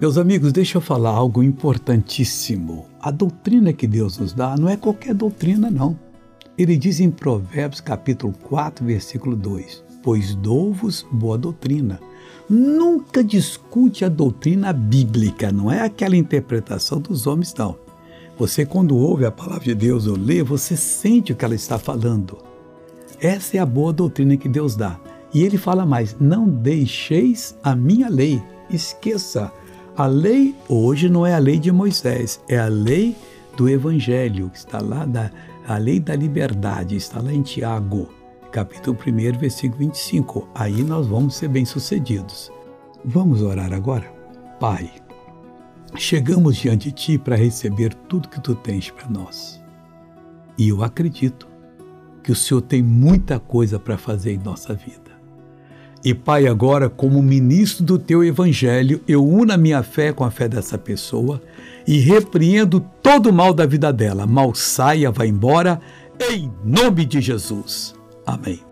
Meus amigos, deixa eu falar algo importantíssimo. A doutrina que Deus nos dá não é qualquer doutrina, não. Ele diz em Provérbios capítulo 4, versículo 2: Pois dou-vos boa doutrina. Nunca discute a doutrina bíblica, não é aquela interpretação dos homens, não. Você, quando ouve a palavra de Deus ou lê, você sente o que ela está falando. Essa é a boa doutrina que Deus dá. E ele fala mais: não deixeis a minha lei. Esqueça a lei hoje não é a lei de Moisés, é a lei do Evangelho, que está lá, da, a lei da liberdade, está lá em Tiago, capítulo 1, versículo 25. Aí nós vamos ser bem-sucedidos. Vamos orar agora? Pai, chegamos diante de Ti para receber tudo que Tu tens para nós. E eu acredito que o Senhor tem muita coisa para fazer em nossa vida. E, Pai, agora, como ministro do teu evangelho, eu uno a minha fé com a fé dessa pessoa e repreendo todo o mal da vida dela. Mal saia, vá embora, em nome de Jesus. Amém.